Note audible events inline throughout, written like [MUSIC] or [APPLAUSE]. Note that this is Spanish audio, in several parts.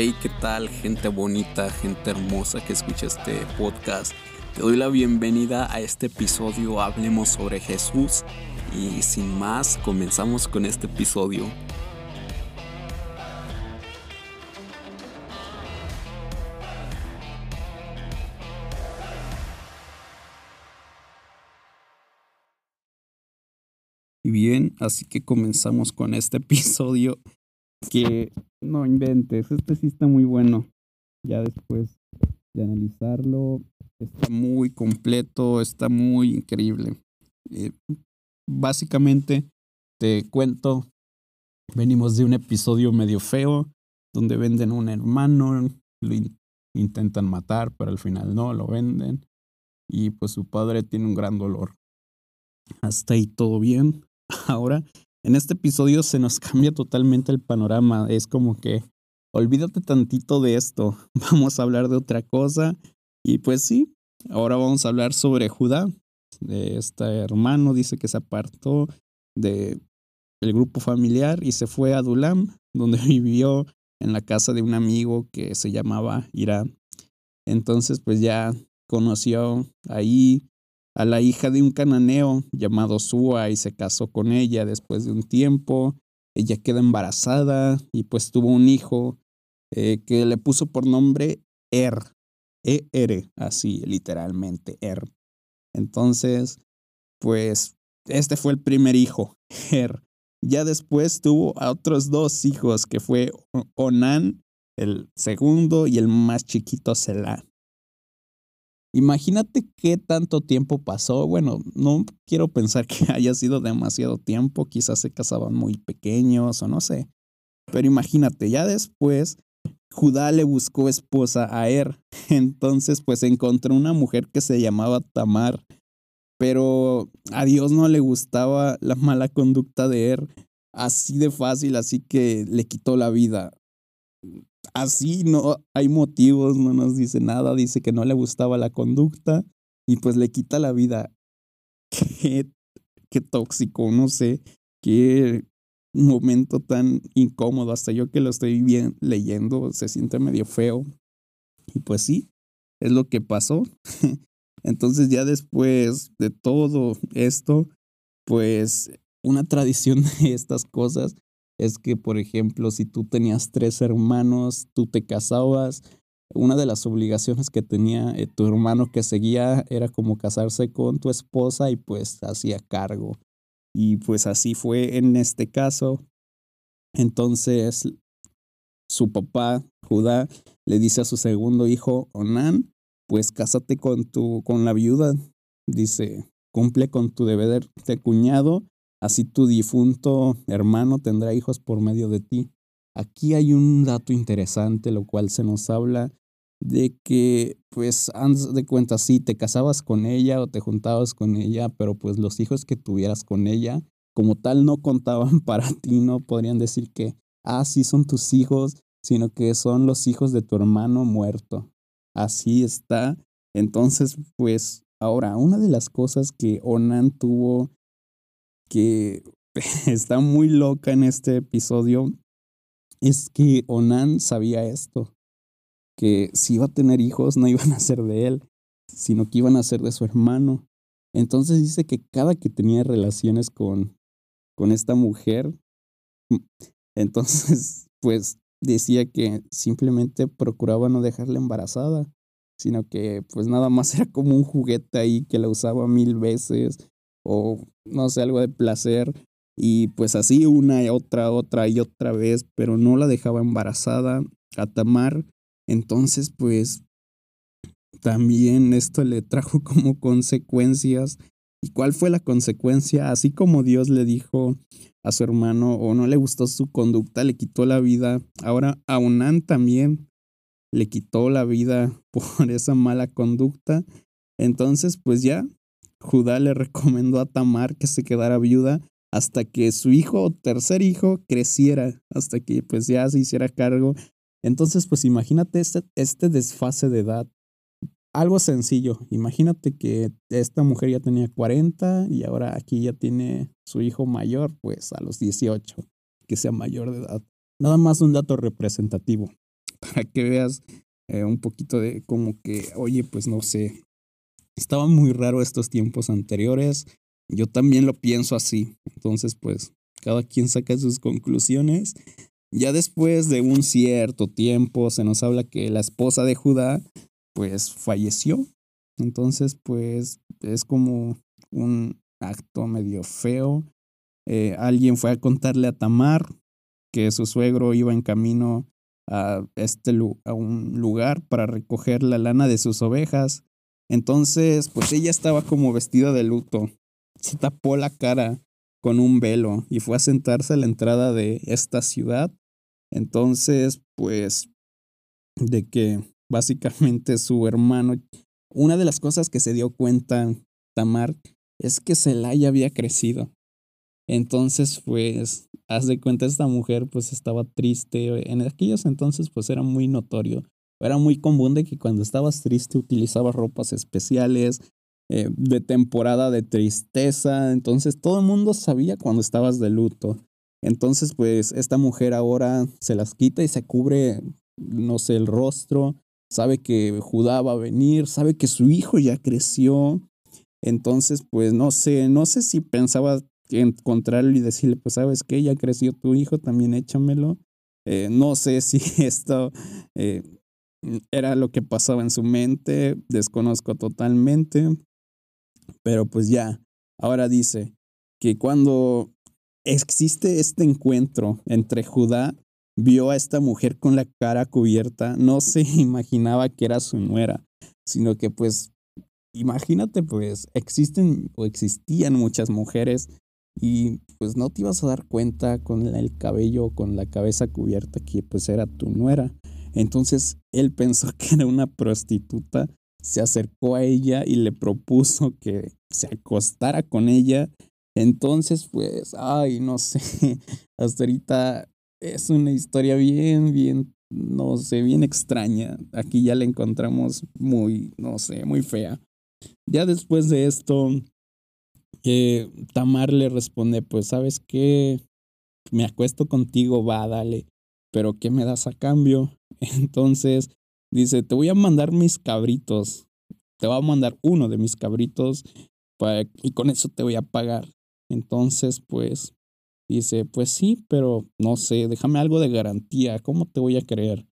Hey, ¿qué tal? Gente bonita, gente hermosa que escucha este podcast. Te doy la bienvenida a este episodio Hablemos sobre Jesús. Y sin más, comenzamos con este episodio. Y bien, así que comenzamos con este episodio que no inventes, este sí está muy bueno. Ya después de analizarlo, está muy completo, está muy increíble. Eh, básicamente, te cuento, venimos de un episodio medio feo, donde venden un hermano, lo intentan matar, pero al final no, lo venden. Y pues su padre tiene un gran dolor. Hasta ahí todo bien. [LAUGHS] Ahora en este episodio se nos [LAUGHS] cambia totalmente el panorama. Es como que olvídate tantito de esto. [LAUGHS] Vamos a hablar de otra cosa. Y pues sí, ahora vamos a hablar sobre Judá. Este hermano dice que se apartó de el grupo familiar y se fue a Dulam, donde [LAUGHS] vivió en la casa de un amigo que se llamaba Irán. Entonces, pues ya conoció ahí a la hija de un cananeo llamado Sua y se casó con ella después de un tiempo. Ella queda embarazada y pues tuvo un hijo eh, que le puso por nombre Er, E-R, así literalmente, Er. Entonces, pues este fue el primer hijo, [LAUGHS] Er. Ya después tuvo a otros dos hijos, que fue Onan, el segundo, y el más chiquito, Selah. Imagínate qué tanto tiempo pasó. Bueno, no quiero pensar que [LAUGHS] haya sido demasiado tiempo. Quizás se casaban muy pequeños o no sé. Pero imagínate, ya después Judá le buscó esposa a Er. [LAUGHS] Entonces, pues encontró una mujer que se llamaba Tamar. Pero a Dios no le gustaba la mala conducta de Er. Así de fácil, así que le quitó la vida así no hay motivos, no nos dice nada, dice que no le gustaba la conducta y pues le quita la vida. [LAUGHS] Qué, qué tóxico, no sé, qué momento tan incómodo, hasta yo que lo estoy bien leyendo se siente medio feo. Y pues sí, es lo que pasó. [LAUGHS] Entonces ya después de todo esto, pues una tradición de estas cosas es que, por ejemplo, si tú tenías tres hermanos, tú te casabas, una de las obligaciones que tenía eh, tu hermano que seguía era como casarse con tu esposa y pues hacía cargo. Y pues así fue en este caso. Entonces, su papá, Judá, le dice a su segundo hijo, Onán, pues cásate con tu, con la viuda. Dice, cumple con tu deber de cuñado Así tu difunto hermano tendrá hijos por medio de ti. Aquí hay un dato interesante, lo cual se nos habla de que, pues, antes de cuenta, sí, te casabas con ella o te juntabas con ella, pero pues los hijos que tuvieras con ella, como tal, no contaban [LAUGHS] para ti, no podrían decir que, ah, sí son tus hijos, sino que son los hijos de tu hermano muerto. Así está. Entonces, pues, ahora, una de las cosas que Onan tuvo que [LAUGHS] está muy loca en este episodio es que Onan sabía esto, que si iba a tener hijos no [LAUGHS] iban a ser de él, sino que iban a ser de su hermano. Entonces dice que cada que tenía relaciones con, con esta mujer, entonces [LAUGHS] pues decía que simplemente procuraba no dejarla embarazada, sino que pues nada más era como un juguete ahí que la usaba mil veces o no sé, algo de placer. Y pues así una y otra, otra y otra vez, pero no la dejaba embarazada a Tamar. Entonces, pues también esto le trajo [LAUGHS] como consecuencias. ¿Y cuál fue la consecuencia? Así como Dios le dijo a su hermano o no le gustó su conducta, le quitó la vida. Ahora a Unán también le quitó la vida [LAUGHS] por esa mala conducta. Entonces, pues ya Judá le recomendó a Tamar que se quedara viuda hasta que su hijo o tercer hijo creciera, hasta que pues ya se hiciera cargo. Entonces, pues imagínate este, este desfase de edad. Algo sencillo, imagínate que esta mujer ya tenía 40 y ahora aquí ya tiene su hijo mayor, pues a los 18, que sea mayor de edad. Nada más un dato representativo. para que veas eh, un poquito de como que, oye, pues no sé, estaba muy raro estos tiempos anteriores, yo también lo pienso así, entonces pues cada quien saca sus conclusiones. Ya después de un cierto tiempo se nos habla que la esposa de Judá pues falleció. Entonces pues es como un acto medio feo. Eh, alguien fue a contarle a Tamar que su suegro iba en camino a, este, a un lugar para recoger la lana de sus ovejas. Entonces, pues ella estaba como vestida de luto. Se tapó la cara con un velo y fue a sentarse a la entrada de esta ciudad. Entonces, pues, de que básicamente su hermano, una de las cosas que se dio cuenta Tamar es que Celaya había crecido. Entonces, pues, haz de cuenta, esta mujer pues estaba triste. En aquellos entonces pues era muy notorio. Era muy común de que cuando estabas triste utilizabas ropas especiales, eh, de temporada de tristeza. Entonces todo el mundo sabía cuando estabas de luto. Entonces pues esta mujer ahora se las quita y se cubre, no sé, el rostro. Sabe que Judá va a venir, sabe que su hijo ya creció. Entonces pues no sé, no sé si pensaba encontrarlo y decirle, pues sabes que ya creció tu hijo, también échamelo. Eh, no sé si [LAUGHS] esto eh, era lo que pasaba en su mente, desconozco totalmente, pero pues ya, ahora dice que cuando existe este encuentro entre Judá, vio a esta mujer con la cara cubierta, no se [LAUGHS] imaginaba que era su nuera, sino que pues imagínate pues existen o existían muchas mujeres y pues no te ibas a dar cuenta con el cabello, con la cabeza cubierta que pues era tu nuera. Entonces él pensó [LAUGHS] que era una prostituta, se acercó a ella y le propuso que se acostara con ella. Entonces pues, ay, no sé, [LAUGHS] hasta ahorita es una historia bien, bien, no sé, bien extraña. Aquí ya la encontramos muy, no sé, muy fea. Ya después de esto, eh, Tamar le responde, pues sabes qué, me acuesto contigo, va, dale, pero ¿qué me das a cambio? [LAUGHS] Entonces dice, te voy a mandar mis cabritos, te voy a mandar uno de mis cabritos y con eso te voy a pagar. Entonces, pues, dice, pues sí, pero no sé, déjame algo de garantía, ¿cómo te voy a creer?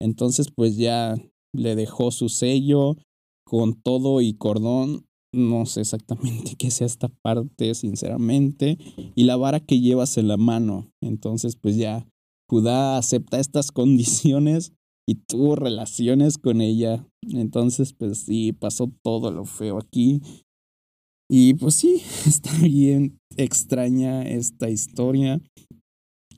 Entonces, pues ya le dejó su sello con todo y cordón no sé exactamente [LAUGHS] qué sea esta parte, sinceramente, y la vara que llevas en la mano. Entonces, pues ya, Judá acepta estas condiciones y tuvo relaciones con ella. Entonces, pues sí, pasó todo lo feo aquí. Y pues sí, [LAUGHS] está bien extraña esta historia.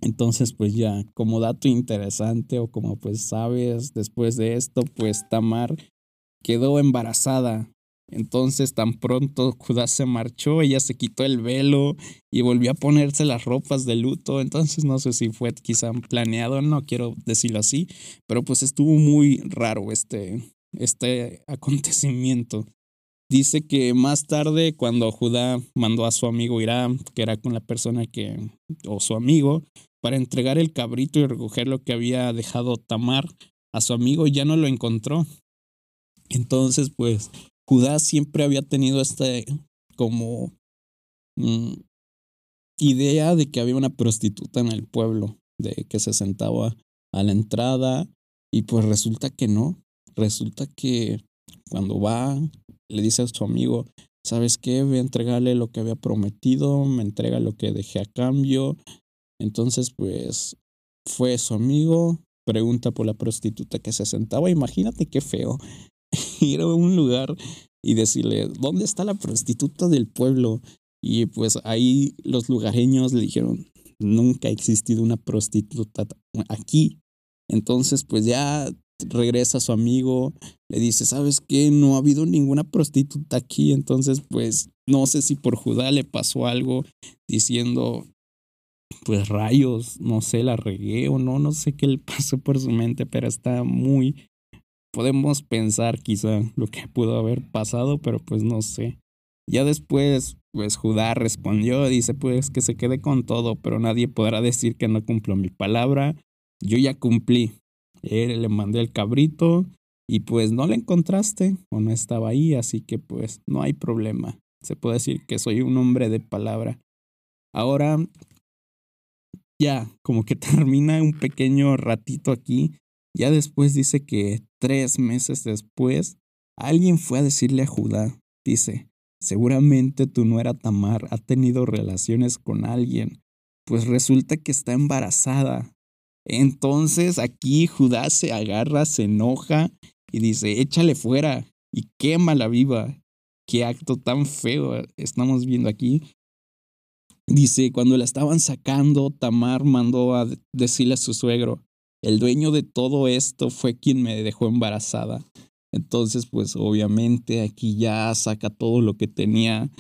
Entonces, pues ya, como dato interesante o como pues sabes, después de esto, pues Tamar quedó embarazada entonces tan pronto Judá se marchó, ella se quitó el velo y volvió a ponerse las ropas de luto. Entonces no sé si fue quizá planeado, no quiero decirlo así, pero pues estuvo muy raro este, este acontecimiento. Dice que más tarde, cuando Judá mandó a su amigo Irán, que era con la persona que, o su amigo, para entregar el cabrito y recoger lo que había dejado Tamar a su amigo, ya no lo encontró. Entonces, pues Judá siempre había tenido esta como mm, idea de que había una prostituta en el pueblo, de que se sentaba a la entrada y pues resulta que no, resulta que cuando va le dice a su amigo, ¿sabes qué? Voy a entregarle lo que había prometido, me entrega lo que dejé a cambio. Entonces pues fue su amigo, pregunta por la prostituta que se sentaba, imagínate qué feo, [LAUGHS] ir a un lugar y decirle, ¿dónde está la prostituta del pueblo? Y pues ahí los lugareños le dijeron, nunca ha existido una prostituta aquí. Entonces pues ya regresa su amigo, le dice, ¿sabes qué? No ha habido ninguna prostituta aquí. Entonces pues no sé si por Judá le pasó algo diciendo, pues rayos, no sé, la regué o no, no sé qué le [LAUGHS] pasó por su mente, pero está muy, podemos pensar quizá lo que pudo haber pasado, pero pues no sé. Ya después, pues Judá respondió, dice pues que se quede con todo, pero nadie podrá decir que no cumplo mi palabra. Yo ya cumplí. eh, le mandé el cabrito y pues no le encontraste o no estaba ahí, así que pues no hay problema. Se puede decir que soy un hombre de palabra. Ahora, ya, como que [LAUGHS] termina un pequeño ratito aquí. Ya después dice que tres meses después, alguien fue a decirle a Judá, dice, seguramente tu nuera Tamar ha tenido relaciones con alguien, pues resulta que está embarazada. Entonces aquí Judá se agarra, se enoja y dice, échale fuera y quémala viva. Qué acto tan feo estamos viendo aquí. Dice, cuando la estaban sacando, Tamar mandó a decirle a su suegro, el dueño de todo esto fue quien me dejó embarazada. Entonces, pues obviamente aquí ya saca todo lo que tenía,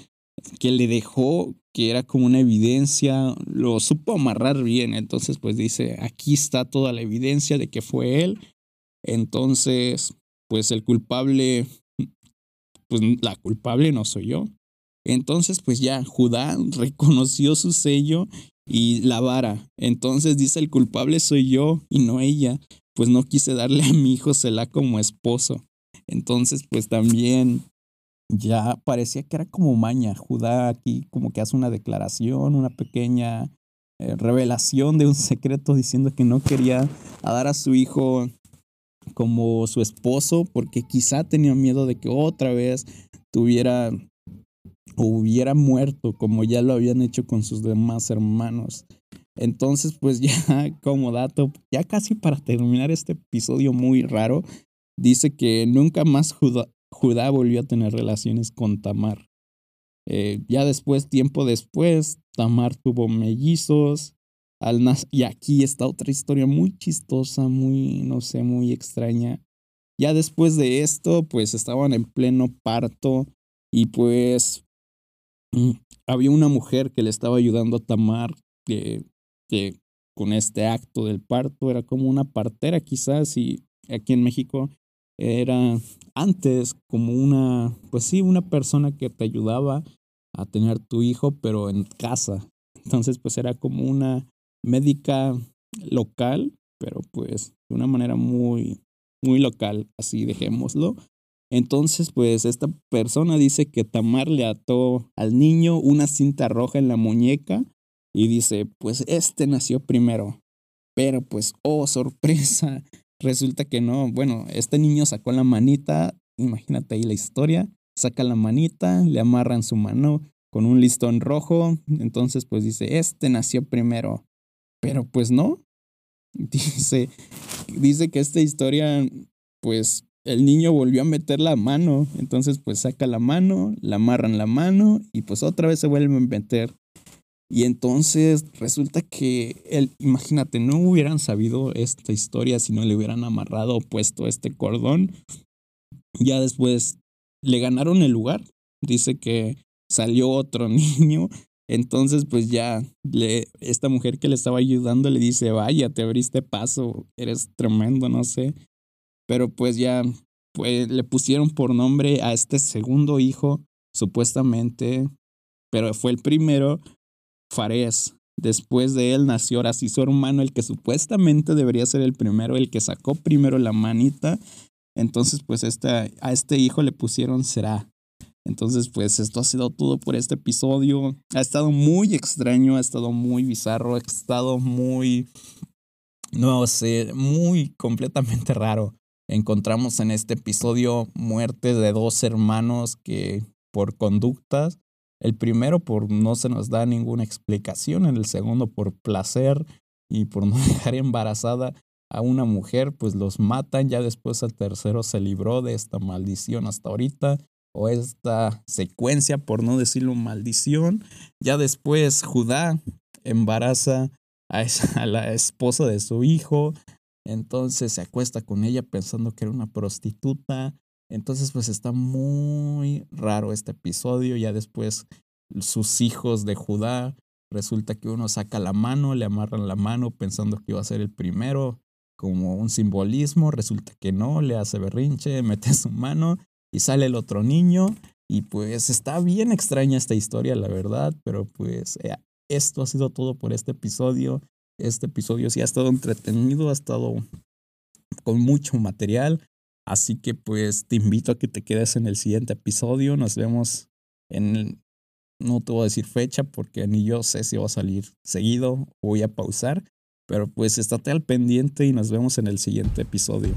que le dejó, que era como una evidencia, lo supo amarrar bien. Entonces, pues dice, aquí está toda la evidencia de que fue él. Entonces, pues el culpable, pues la culpable no soy yo. Entonces, pues ya Judá [LAUGHS] reconoció su sello y la vara. Entonces dice el culpable soy yo y no ella, pues no quise darle a mi hijo Selah como esposo. Entonces, pues también ya parecía que era como maña. Judá aquí como que hace una declaración, una pequeña eh, revelación de un secreto diciendo que no quería dar a su hijo como su esposo porque quizá tenía miedo de que otra vez tuviera hubiera muerto como ya lo habían hecho con sus demás hermanos. Entonces, pues [LAUGHS] ya como dato, ya casi para terminar este episodio muy raro, dice que nunca más Judá, volvió a tener relaciones con Tamar. Eh, ya después, tiempo después, Tamar tuvo mellizos. Y aquí está otra historia muy chistosa, muy, no sé, muy extraña. Ya después de esto, pues estaban en pleno parto y pues había una mujer que le estaba ayudando a Tamar que, que con este acto del parto era como una partera quizás y aquí en México era antes como una, pues sí, una persona que te ayudaba a tener tu hijo, pero en casa. Entonces, pues era como una médica local, pero pues de una manera muy, muy local, así dejémoslo. Entonces, pues esta persona dice que Tamar le ató al niño una cinta roja en la muñeca y dice, pues este nació primero. Pero pues, oh, [LAUGHS] sorpresa, resulta que no. Bueno, este niño sacó la manita, imagínate ahí la historia, saca la manita, le amarran su mano con un listón rojo, entonces pues dice, este nació primero. Pero pues no. [LAUGHS] Dice, dice que esta historia pues el niño volvió a meter la mano. Entonces, pues saca la mano, la amarran la mano y pues otra vez se vuelve a meter. Y entonces resulta que él, imagínate, no hubieran sabido esta historia si no le hubieran amarrado o puesto este cordón. Ya después le ganaron el lugar. Dice que salió otro [LAUGHS] niño. Entonces, pues ya le, esta mujer que le estaba ayudando le dice, vaya, te abriste paso, eres tremendo, no sé. Pero pues ya pues, le pusieron por nombre a este segundo hijo, supuestamente, pero fue el primero, Fares. Después de él nació ahora sí su hermano, el que supuestamente debería ser el primero, el que sacó primero la manita. Entonces, pues a este hijo le pusieron Será. Entonces, pues esto ha sido todo por este episodio. Ha estado muy extraño, ha estado muy bizarro, ha estado muy, no sé, muy completamente raro encontramos en este episodio muertes de dos hermanos que por conductas, el primero por no se nos da ninguna explicación, en el segundo por placer y por no [LAUGHS] dejar embarazada a una mujer, pues los matan, ya después el tercero se libró de esta maldición hasta ahorita, o esta secuencia, por no decirlo maldición, ya después Judá embaraza a, esa, [LAUGHS] a la esposa de su hijo, entonces se acuesta con ella pensando que era una prostituta. Entonces pues está muy raro este episodio. Ya después sus hijos de Judá, resulta que uno saca la mano, le amarran la mano pensando que iba a ser el primero, como un simbolismo. Resulta que no, le hace berrinche, [LAUGHS] mete su mano y sale el otro niño. Y pues está bien extraña esta historia, la verdad, pero pues eh, esto ha sido todo por este episodio. Este episodio sí ha estado entretenido, ha estado con mucho material. Así que pues te invito a que te quedes en el siguiente episodio. Nos vemos en, no te voy a decir fecha porque ni yo sé si va a salir seguido voy a pausar. Pero pues estate al pendiente y nos vemos en el siguiente episodio.